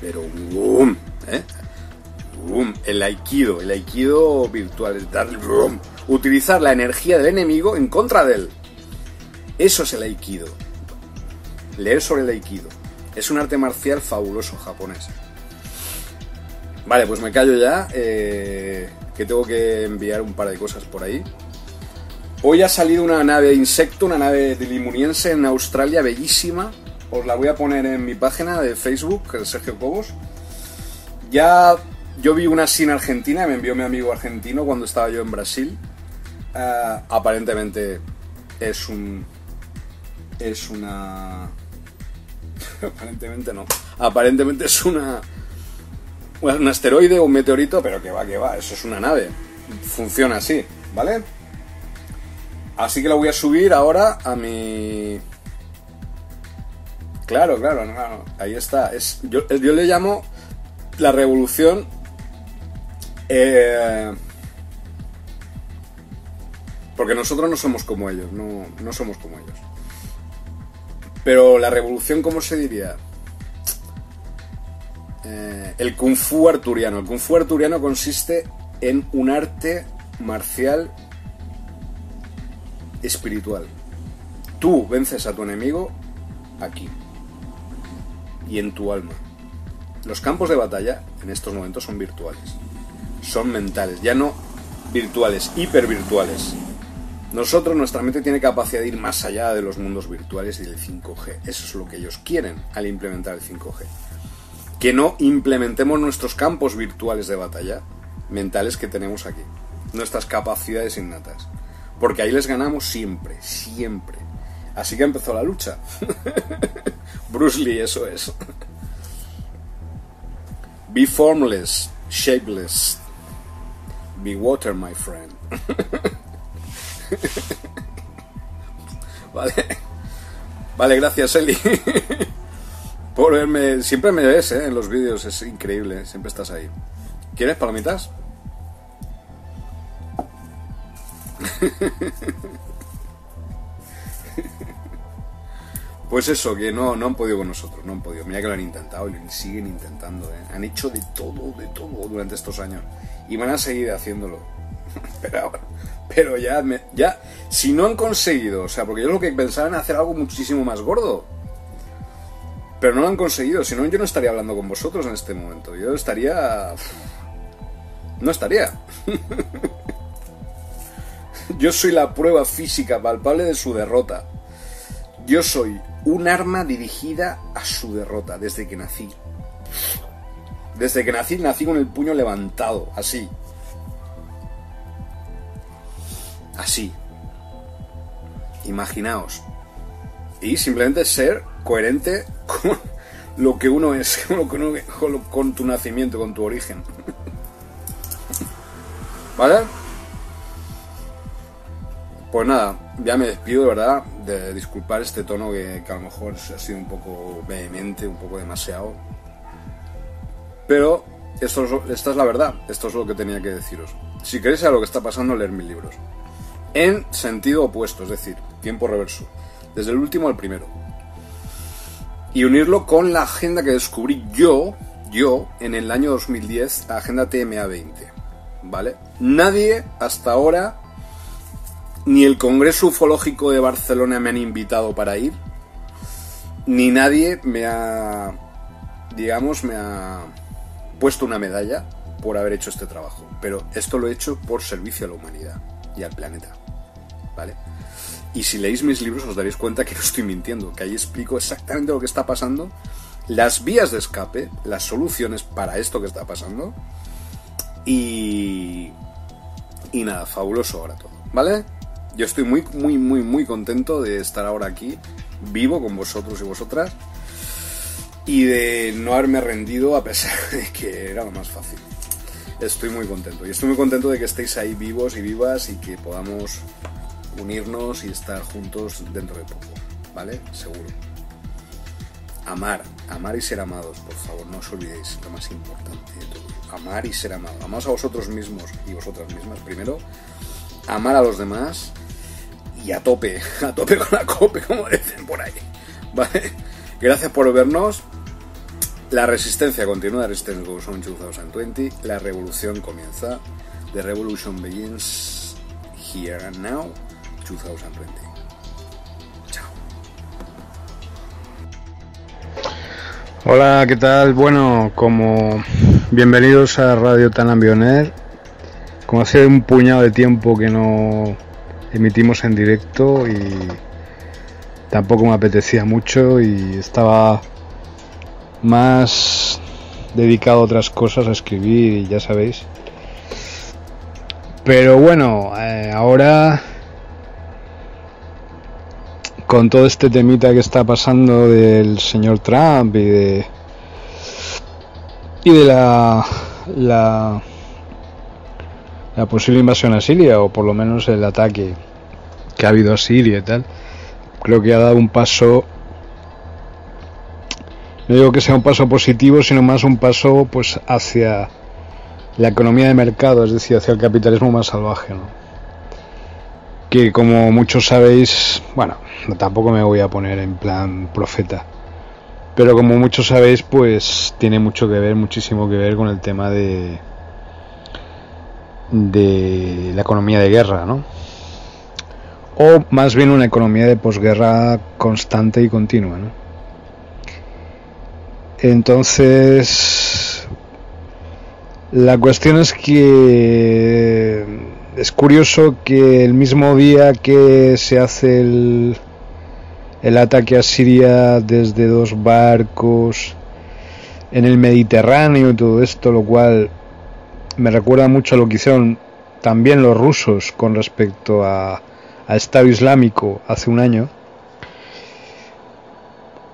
Pero. boom, ¿eh? Boom, el aikido, el aikido virtual, darle. boom, utilizar la energía del enemigo en contra de él. Eso es el aikido. Leer sobre el aikido. Es un arte marcial fabuloso japonés. Vale, pues me callo ya. eh, que tengo que enviar un par de cosas por ahí. Hoy ha salido una nave insecto, una nave de limuniense en Australia, bellísima. Os la voy a poner en mi página de Facebook, Sergio Cobos. Ya yo vi una en Argentina, me envió mi amigo argentino cuando estaba yo en Brasil. Ah, aparentemente es un. Es una. <laughs> aparentemente no. Aparentemente es una. Un asteroide o un meteorito, pero que va, que va, eso es una nave. Funciona así, ¿vale? Así que la voy a subir ahora a mi. Claro, claro, ahí está. Es, yo, yo le llamo la revolución. eh, porque nosotros no somos como ellos, no, no somos como ellos. Pero la revolución, ¿cómo se diría? Eh, el kung fu arturiano. El kung fu arturiano consiste en un arte marcial espiritual. Tú vences a tu enemigo aquí y en tu alma. Los campos de batalla en estos momentos son virtuales, son mentales, ya no virtuales, hipervirtuales. Nosotros, nuestra mente tiene capacidad de ir más allá de los mundos virtuales y del 5G. Eso es lo que ellos quieren al implementar el 5G. Que no implementemos nuestros campos virtuales de batalla mentales que tenemos aquí, nuestras capacidades innatas. Porque ahí les ganamos siempre, siempre. Así que empezó la lucha. <laughs> Bruce Lee, eso es. Be formless, shapeless. Be water, my friend. <laughs> vale. Vale, gracias, Eli. Por verme. Siempre me ves, ¿eh? En los vídeos, es increíble. Siempre estás ahí. ¿Quieres palomitas? <laughs> Pues eso, que no, no han podido con nosotros, no han podido. Mira que lo han intentado y lo siguen intentando. ¿eh? Han hecho de todo, de todo durante estos años. Y van a seguir haciéndolo. <laughs> pero, pero ya, ya, si no han conseguido, o sea, porque yo lo que pensaba en hacer algo muchísimo más gordo. Pero no lo han conseguido, si no yo no estaría hablando con vosotros en este momento. Yo estaría... No estaría. <laughs> Yo soy la prueba física palpable de su derrota. Yo soy un arma dirigida a su derrota desde que nací. Desde que nací, nací con el puño levantado, así. Así. Imaginaos. Y simplemente ser coherente con lo que uno es, con, tu nacimiento, con tu origen. <laughs> ¿Vale? Pues nada, ya me despido de verdad, de disculpar este tono que, a lo mejor ha sido un poco vehemente, un poco demasiado. Pero esto esta es la verdad, esto es lo que tenía que deciros. Si queréis saber lo que está pasando, leer mis libros. En sentido opuesto, es decir, tiempo reverso. Desde el último al primero. Y unirlo con la agenda que descubrí yo, yo, en el año 2010, la agenda TMA 20. ¿Vale? Nadie hasta ahora ni el Congreso Ufológico de Barcelona me han invitado para ir, ni nadie me ha, digamos, me ha puesto una medalla por haber hecho este trabajo. Pero esto lo he hecho por servicio a la humanidad y al planeta. ¿Vale? Y si leéis mis libros os daréis cuenta que no estoy mintiendo, que ahí explico exactamente lo que está pasando, las vías de escape, las soluciones para esto que está pasando. Y... Y nada, fabuloso ahora todo, ¿vale? Yo estoy muy, muy, muy, muy contento de estar ahora aquí, vivo con vosotros y vosotras, y de no haberme rendido a pesar <laughs> de que era lo más fácil. Estoy muy contento. Y estoy muy contento de que estéis ahí vivos y vivas y que podamos unirnos y estar juntos dentro de poco. ¿Vale? Seguro. Amar, amar y ser amados, por favor, no os olvidéis lo más importante de todo. Amar y ser amados. Amaos a vosotros mismos y vosotras mismas primero. Amar a los demás y a tope, <laughs> a tope con la cope, como dicen por ahí. ¿Vale? Gracias por vernos. La resistencia continúa, Resistance goes on 2020. La revolución comienza. The revolution begins here and now, 2020. Chao. Hola, ¿qué tal? Bueno, como bienvenidos a Radio Tanambioner. Como hace un puñado de tiempo que no emitimos en directo y tampoco me apetecía mucho y estaba más dedicado a otras cosas, a escribir y ya sabéis. Pero bueno, eh, ahora con todo este temita que está pasando del señor Trump y de y de la la la posible invasión a Siria, o por lo menos el ataque que ha habido a Siria y tal, creo que ha dado un paso, no digo que sea un paso positivo, sino más un paso pues hacia la economía de mercado, es decir, hacia el capitalismo más salvaje, ¿no? que como muchos sabéis, bueno, tampoco me voy a poner en plan profeta, pero como muchos sabéis, pues tiene mucho que ver, muchísimo que ver con el tema de de la economía de guerra, ¿no? O más bien una economía de posguerra constante y continua, ¿no? Entonces, la cuestión es que es curioso que el mismo día que se hace el, el ataque a Siria desde dos barcos en el Mediterráneo y todo esto, lo cual me recuerda mucho a lo que hicieron también los rusos con respecto a, Estado Islámico hace un año,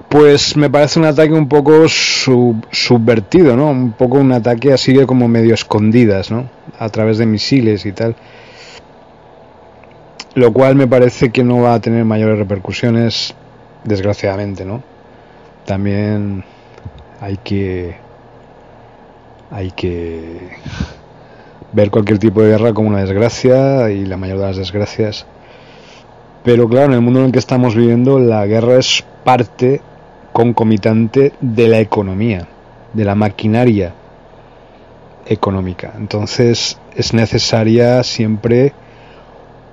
pues me parece un ataque un poco subvertido, ¿no? Un poco un ataque así de como medio escondidas, ¿no? A través de misiles y tal. Lo cual me parece que no va a tener mayores repercusiones, desgraciadamente, ¿no? También hay que hay que ver cualquier tipo de guerra como una desgracia y la mayor de las desgracias. Pero claro, en el mundo en el que estamos viviendo, la guerra es parte concomitante de la economía, de la maquinaria económica. Entonces es necesaria siempre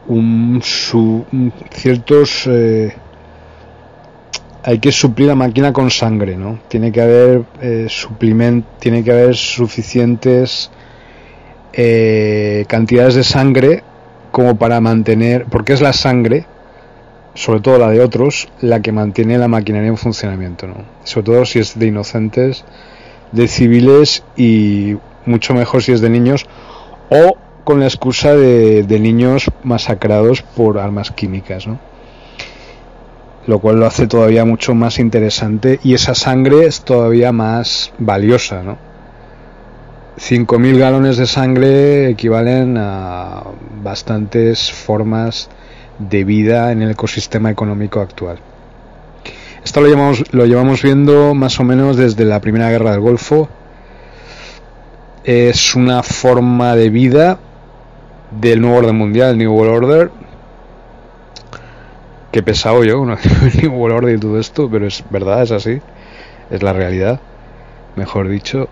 un, ciertos eh, hay que suplir la máquina con sangre, ¿no? Tiene que haber eh, tiene que haber suficientes eh, cantidades de sangre como para mantener, porque es la sangre, sobre todo la de otros, la que mantiene la maquinaria en funcionamiento, ¿no? Sobre todo si es de inocentes, de civiles y mucho mejor si es de niños o con la excusa de, de niños masacrados por armas químicas, ¿no? Lo cual lo hace todavía mucho más interesante y esa sangre es todavía más valiosa, ¿no? 5.000 galones de sangre equivalen a bastantes formas de vida en el ecosistema económico actual. Esto lo llevamos, lo llevamos viendo más o menos desde la Primera Guerra del Golfo. Es una forma de vida del nuevo orden mundial, el New World Order. Que pesado yo, ¿no? el <laughs> New World Order y todo esto, pero es verdad, es así. Es la realidad, mejor dicho.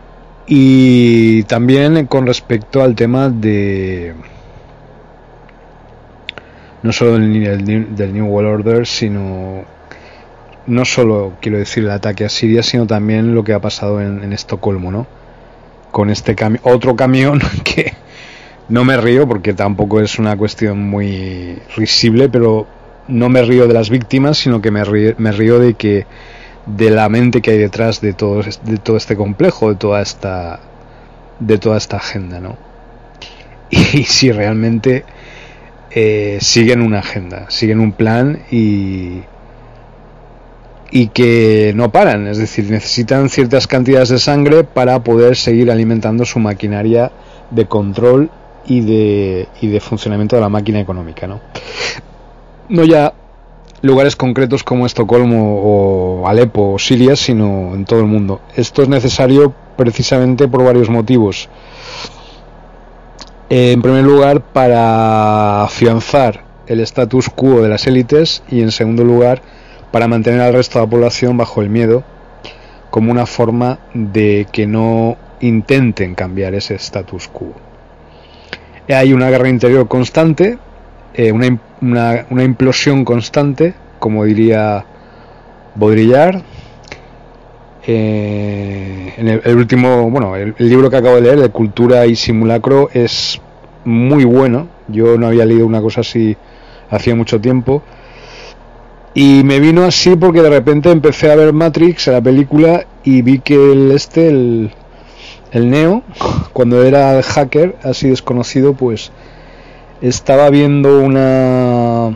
Y también con respecto al tema de no solo del, del New World Order, sino no solo quiero decir el ataque a Siria, sino también lo que ha pasado en, Estocolmo, ¿no? Con este camión, otro camión <laughs> que no me río porque tampoco es una cuestión muy risible, pero no me río de las víctimas, sino que me río, me río de que de la mente que hay detrás de todo, de todo este complejo, de toda esta de toda esta agenda, ¿no? <laughs> Y si realmente eh, siguen una agenda, siguen un plan y y que no paran, es decir, necesitan ciertas cantidades de sangre para poder seguir alimentando su maquinaria de control y de, y de funcionamiento de la máquina económica, ¿no? No ya lugares concretos como Estocolmo o Alepo o Siria, sino en todo el mundo. Esto es necesario precisamente por varios motivos. En primer lugar, para afianzar el status quo de las élites y en segundo lugar, para mantener al resto de la población bajo el miedo como una forma de que no intenten cambiar ese status quo. Hay una guerra interior constante eh, una, una, una, implosión constante, como diría Baudrillard. Eh, en el, último, bueno, el, libro que acabo de leer, de Cultura y Simulacro, es muy bueno. Yo no había leído una cosa así hacía mucho tiempo. Y me vino así porque de repente empecé a ver Matrix, la película, y vi que el este, el, el Neo, <laughs> cuando era el hacker así desconocido, pues estaba viendo una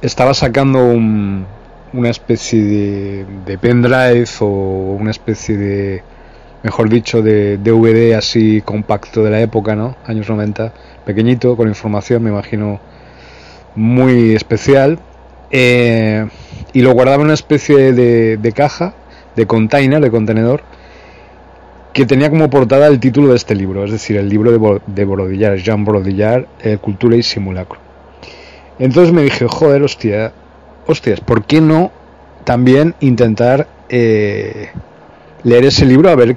estaba sacando un, una especie de, de, pendrive o una especie de mejor dicho de DVD así compacto de la época no años 90 pequeñito con información me imagino muy especial. Eh, y lo guardaba en una especie de, de caja de container de contenedor que tenía como portada el título de este libro, es decir, el libro de, de Brodillar, Jean Brodillar, eh, Cultura y Simulacro. Entonces me dije, joder, hostia, hostias, ¿por qué no también intentar eh, leer ese libro a ver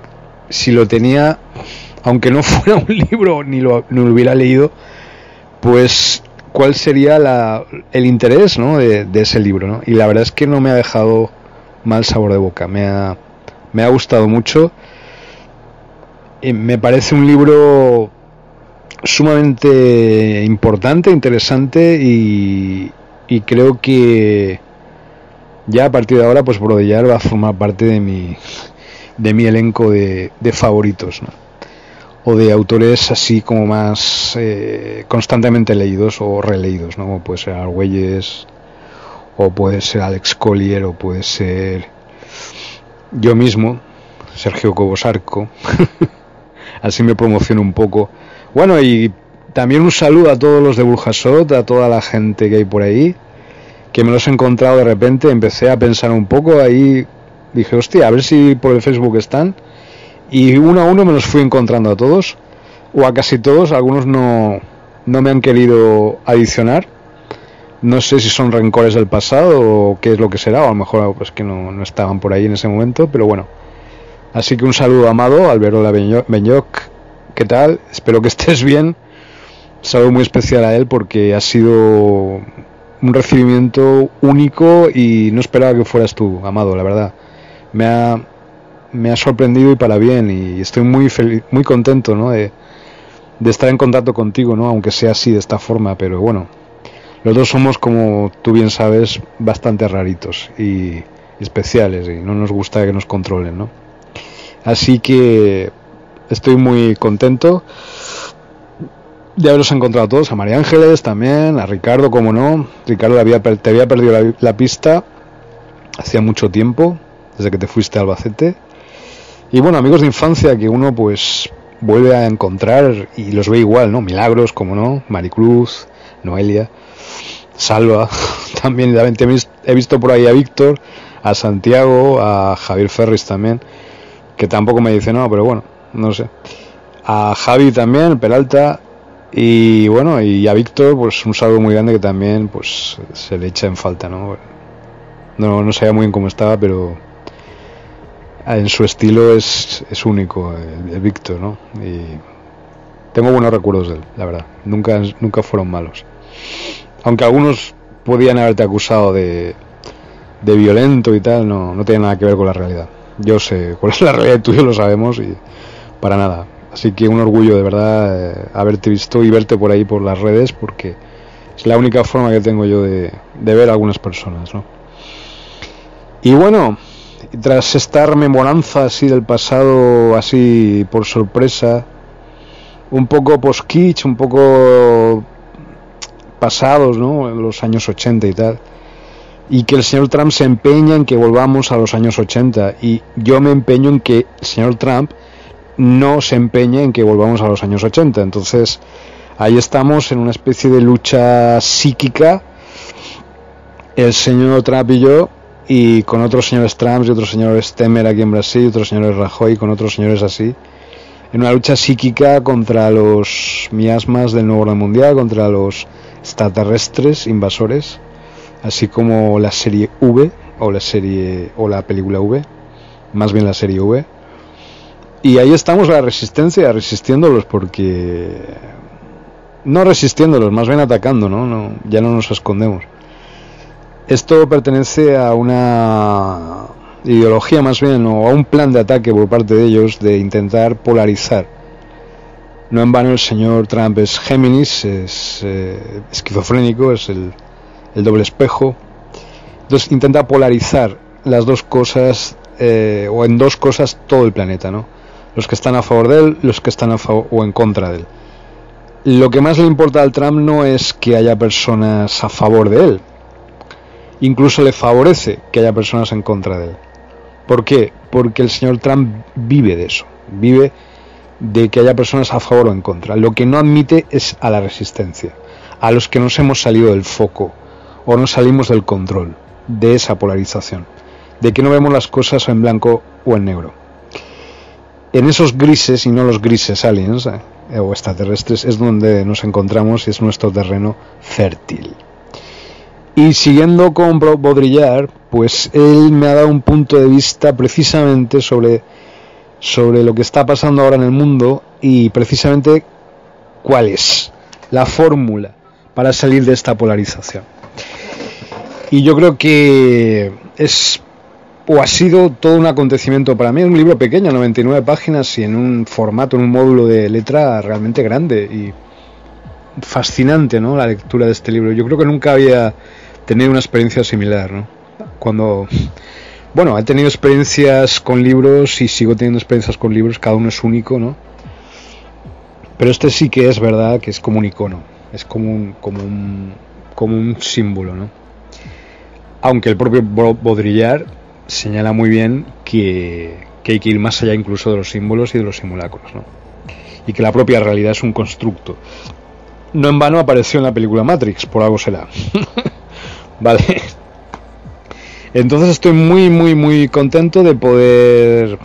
si lo tenía, aunque no <laughs> fuera un libro ni lo, lo hubiera leído, pues cuál sería la, el interés ¿no? de, de, ese libro. ¿no? Y la verdad es que no me ha dejado mal sabor de boca, me ha, me ha gustado mucho me parece un libro sumamente importante, interesante y, creo que ya a partir de ahora pues Brodillar va a formar parte de mi de mi elenco de, favoritos o de autores así como más eh, constantemente leídos o releídos ¿no? como puede ser Argüelles o puede ser Alex Collier o puede ser yo mismo Sergio Cobosarco <laughs> así me promociono un poco. Bueno, y también un saludo a todos los de Burjasot, a toda la gente que hay por ahí, que me los he encontrado de repente, empecé a pensar un poco, ahí dije, hostia, a ver si por el Facebook están, y uno a uno me los fui encontrando a todos, o a casi todos, algunos no, no me han querido adicionar, no sé si son rencores del pasado o qué es lo que será, o a lo mejor pues que no, no estaban por ahí en ese momento, pero bueno, Así que un saludo amado, Alberola Beñoc, ¿qué tal? Espero que estés bien. saludo muy especial a él porque ha sido un recibimiento único y no esperaba que fueras tú, amado, la verdad. Me ha, me ha sorprendido y para bien y estoy muy feliz, muy contento ¿no? de, de estar en contacto contigo, ¿no? Aunque sea así de esta forma, pero bueno, los dos somos, como tú bien sabes, bastante raritos y especiales y no nos gusta que nos controlen, ¿no? Así que estoy muy contento de haberos encontrado a todos, a María Ángeles también, a Ricardo, como no. Ricardo había, te había perdido la, la, pista hacía mucho tiempo, desde que te fuiste a Albacete. Y bueno, amigos de infancia que uno pues vuelve a encontrar y los ve igual, ¿no? Milagros, como no, Maricruz, Noelia, Salva, <laughs> también he visto por ahí a Víctor, a Santiago, a Javier Ferris también, que tampoco me dice no, pero bueno, no sé. A Javi también, Peralta, y bueno, y a Víctor, pues un saludo muy grande que también pues se le echa en falta, ¿no? No, no sabía muy bien cómo estaba, pero en su estilo es, es único, el, Víctor, ¿no? Y tengo buenos recuerdos de él, la verdad. Nunca, nunca fueron malos. Aunque algunos podían haberte acusado de, de violento y tal, no, no tiene nada que ver con la realidad. Yo sé cuál es la realidad, yo lo sabemos y para nada. Así que un orgullo de verdad eh, haberte visto y verte por ahí por las redes porque es la única forma que tengo yo de, ver a algunas personas. ¿no? Y bueno, tras esta rememoranza así del pasado, así por sorpresa, un poco post-kitsch, un poco pasados, ¿no? los años 80 y tal. Y que el señor Trump se empeña en que volvamos a los años 80. Y yo me empeño en que el señor Trump no se empeñe en que volvamos a los años 80. Entonces, ahí estamos en una especie de lucha psíquica, el señor Trump y yo, y con otros señores Trump y otros señores Temer aquí en Brasil, y otros señores Rajoy, con otros señores así, en una lucha psíquica contra los miasmas del nuevo orden mundial, contra los extraterrestres invasores, así como la serie V, o la serie, o la película V, más bien la serie V, y ahí estamos la resistencia, resistiéndolos porque... No resistiéndolos, más bien atacando, ¿no? no ya no nos escondemos. Esto pertenece a una ideología más bien o a un plan de ataque por parte de ellos de intentar polarizar. No en vano el señor Trump es Géminis, es eh, esquizofrénico, es el, el, doble espejo. Entonces intenta polarizar las dos cosas eh, o en dos cosas todo el planeta, ¿no? los que están a favor de él, los que están a favor o en contra de él. Lo que más le importa al Trump no es que haya personas a favor de él, incluso le favorece que haya personas en contra de él. ¿Por qué? Porque el señor Trump vive de eso, vive de que haya personas a favor o en contra. Lo que no admite es a la resistencia, a los que nos hemos salido del foco o nos salimos del control de esa polarización, de que no vemos las cosas en blanco o en negro en esos grises y no los grises aliens eh, o extraterrestres es donde nos encontramos y es nuestro terreno fértil. Y siguiendo con Baudrillard, pues él me ha dado un punto de vista precisamente sobre, sobre lo que está pasando ahora en el mundo y precisamente cuál es la fórmula para salir de esta polarización. Y yo creo que es o ha sido todo un acontecimiento para mí. un libro pequeño, 99 páginas y en un formato, en un módulo de letra realmente grande y fascinante, ¿no? La lectura de este libro. Yo creo que nunca había tenido una experiencia similar, ¿no? Cuando, bueno, he tenido experiencias con libros y sigo teniendo experiencias con libros, cada uno es único, ¿no? Pero este sí que es verdad que es como un icono, es como un, como un, como un símbolo, ¿no? Aunque el propio Baudrillard señala muy bien que, hay que ir más allá incluso de los símbolos y de los simulacros, ¿no? y que la propia realidad es un constructo. No en vano apareció en la película Matrix, por algo será. <laughs> vale. Entonces estoy muy, muy, muy contento de poder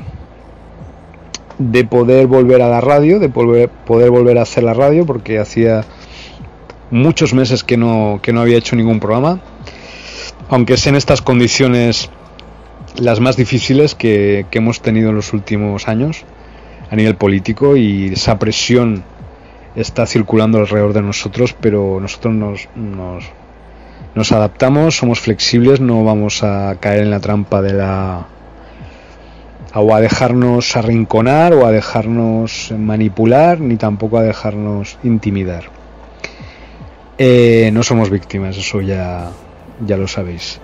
de poder volver a la radio, de poder, poder volver a hacer la radio, porque hacía muchos meses que no, que no había hecho ningún programa. Aunque es en estas condiciones las más difíciles que, hemos tenido en los últimos años a nivel político y esa presión está circulando alrededor de nosotros, pero nosotros nos, nos, nos, adaptamos, somos flexibles, no vamos a caer en la trampa de la o a dejarnos arrinconar o a dejarnos manipular, ni tampoco a dejarnos intimidar. Eh, no somos víctimas, eso ya, ya lo sabéis.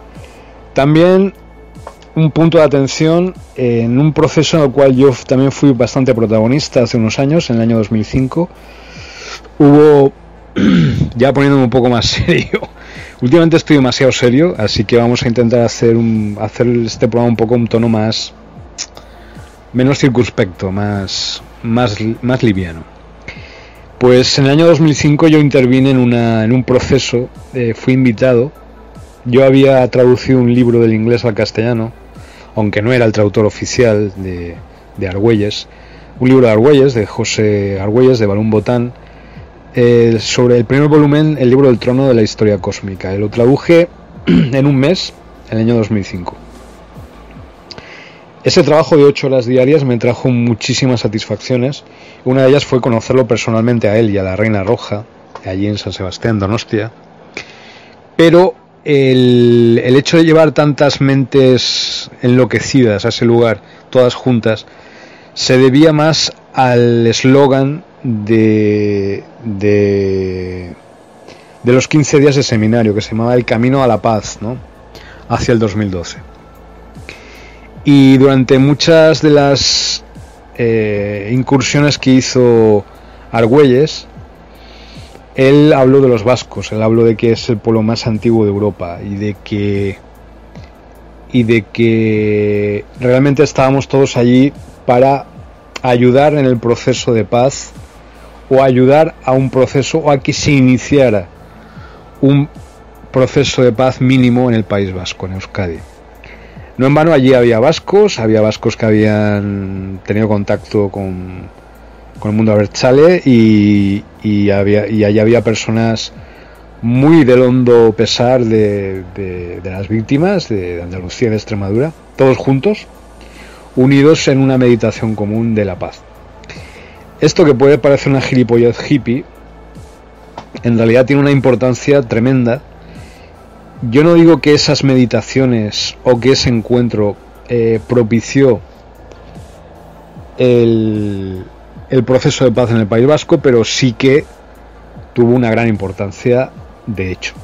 También un punto de atención en un proceso en el cual yo también fui bastante protagonista hace unos años, en el año 2005. Hubo, <clears throat> ya poniéndome un poco más <laughs> serio, últimamente estoy demasiado serio, así que vamos a intentar hacer, un, hacer este programa un poco un tono más, menos circunspecto, más, más, más liviano. Pues en el año 2005 yo intervine en, una, en un proceso, eh, fui invitado, yo había traducido un libro del inglés al castellano, aunque no era el traductor oficial de, de Argüelles, un libro de Argüelles, de José Argüelles, de Balún Botán, sobre el primer volumen, el libro del trono de la historia cósmica. lo traduje <clears throat> en un mes, en el año 2005. Ese trabajo de ocho horas diarias me trajo muchísimas satisfacciones. Una de ellas fue conocerlo personalmente a él y a la Reina Roja, allí en San Sebastián, Donostia. Pero el, el, hecho de llevar tantas mentes enloquecidas a ese lugar, todas juntas, se debía más al eslogan de, de, de, los 15 días de seminario que se llamaba El Camino a la Paz, ¿no? hacia el 2012. Y durante muchas de las eh, incursiones que hizo Argüelles, él habló de los vascos, él habló de que es el pueblo más antiguo de Europa y de que y de que realmente estábamos todos allí para ayudar en el proceso de paz o ayudar a un proceso o a que se iniciara un proceso de paz mínimo en el País Vasco, en Euskadi. No en vano allí había vascos, había vascos que habían tenido contacto con, con el mundo abertzale y, y, había, y allí había personas muy del hondo pesar de, de, las víctimas de Andalucía y de Extremadura, todos juntos, unidos en una meditación común de la paz. Esto que puede parecer una gilipollez hippie, en realidad tiene una importancia tremenda yo no digo que esas meditaciones o que ese encuentro eh, propició el, el proceso de paz en el País Vasco, pero sí que tuvo una gran importancia de hecho.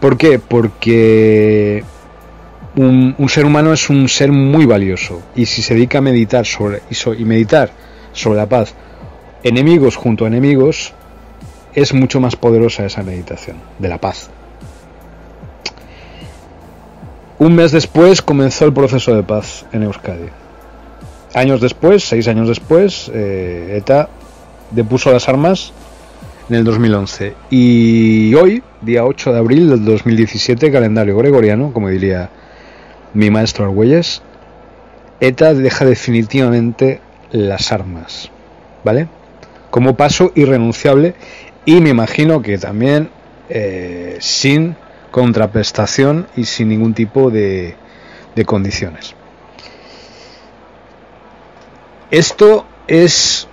¿Por qué? Porque un, ser humano es un ser muy valioso y si se dedica a meditar sobre y, so, y meditar sobre la paz, enemigos junto a enemigos, es mucho más poderosa esa meditación de la paz. Un mes después comenzó el proceso de paz en Euskadi. Años después, seis años después, eh, ETA depuso las armas en el 2011. Y hoy, día 8 de abril del 2017, calendario gregoriano, como diría mi maestro Argüelles, ETA deja definitivamente las armas, ¿vale? Como paso irrenunciable y me imagino que también eh, sin contraprestación y sin ningún tipo de, de condiciones. Esto es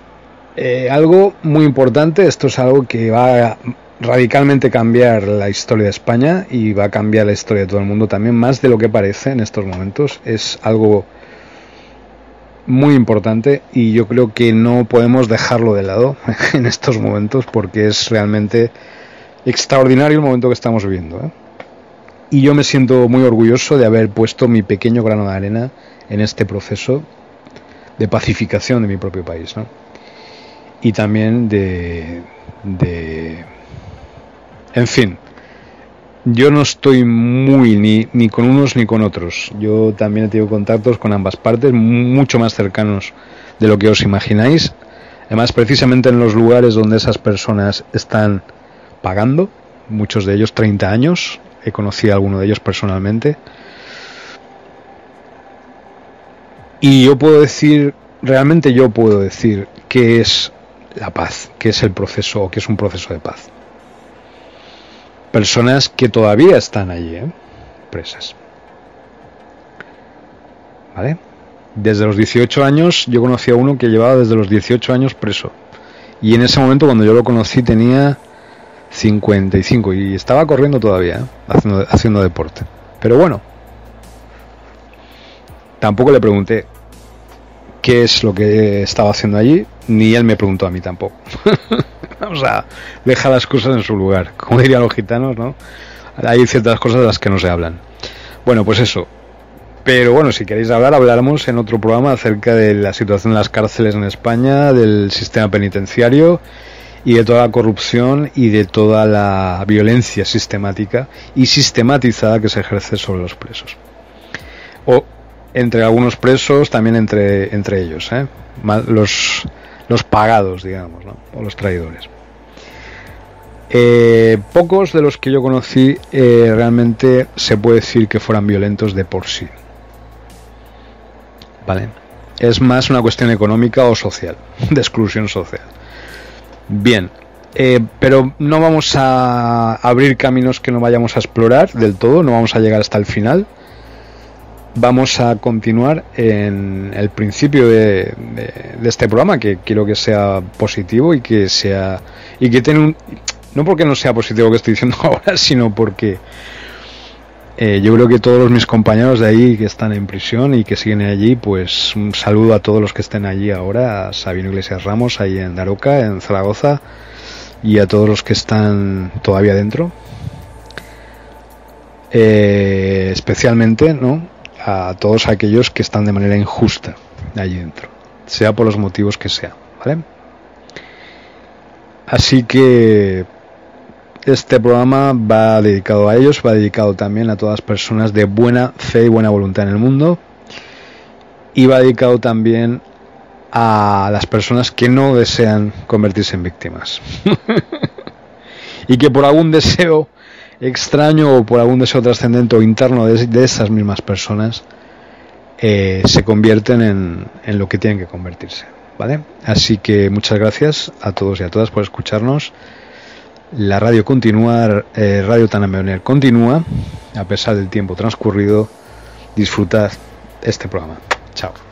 eh, algo muy importante, esto es algo que va a radicalmente cambiar la historia de España y va a cambiar la historia de todo el mundo también, más de lo que parece en estos momentos. Es algo muy importante y yo creo que no podemos dejarlo de lado <laughs> en estos momentos porque es realmente extraordinario el momento que estamos viviendo. ¿eh? y yo me siento muy orgulloso de haber puesto mi pequeño grano de arena en este proceso de pacificación de mi propio país ¿no? y también de, de en fin yo no estoy muy ni, ni con unos ni con otros yo también he tenido contactos con ambas partes mucho más cercanos de lo que os imagináis además precisamente en los lugares donde esas personas están pagando muchos de ellos 30 años he conocido a alguno de ellos personalmente. Y yo puedo decir, realmente yo puedo decir que es la paz, que es el proceso, que es un proceso de paz. Personas que todavía están allí, ¿eh? presas. ¿Vale? Desde los 18 años yo conocí a uno que llevaba desde los 18 años preso. Y en ese momento cuando yo lo conocí tenía 55 y estaba corriendo todavía, ¿eh? haciendo, haciendo deporte. Pero bueno, tampoco le pregunté qué es lo que estaba haciendo allí, ni él me preguntó a mí tampoco. <laughs> Vamos a dejar las cosas en su lugar, como dirían los gitanos, ¿no? Hay ciertas cosas de las que no se hablan. Bueno, pues eso. Pero bueno, si queréis hablar, hablaremos en otro programa acerca de la situación en las cárceles en España, del sistema penitenciario y de toda la corrupción y de toda la violencia sistemática y sistematizada que se ejerce sobre los presos. O entre algunos presos, también entre, entre ellos, ¿eh? los, los pagados, digamos, ¿no? o los traidores. Eh, pocos de los que yo conocí eh, realmente se puede decir que fueran violentos de por sí. ¿Vale? Es más una cuestión económica o social, <laughs> de exclusión social. Bien, eh, pero no vamos a abrir caminos que no vayamos a explorar del todo, no vamos a llegar hasta el final. Vamos a continuar en el principio de, este programa, que quiero que sea positivo y que sea y que tenga un no porque no sea positivo lo que estoy diciendo <laughs> ahora, sino porque eh, yo creo que todos mis compañeros de ahí que están en prisión y que siguen allí, pues un saludo a todos los que estén allí ahora, a Sabino Iglesias Ramos, ahí en Daroca, en Zaragoza, y a todos los que están todavía dentro. Eh, especialmente, ¿no? A todos aquellos que están de manera injusta allí dentro, sea por los motivos que sea, ¿vale? Así que este programa va dedicado a ellos, va dedicado también a todas las personas de buena fe y buena voluntad en el mundo. Y va dedicado también a las personas que no desean convertirse en víctimas. <laughs> y que por algún deseo extraño o por algún deseo trascendente o interno de, esas mismas personas eh, se convierten en, en lo que tienen que convertirse. ¿Vale? Así que muchas gracias a todos y a todas por escucharnos. La radio continúa, eh, Radio Tanameoner continúa, a pesar del tiempo transcurrido. Disfrutad este programa. Chao.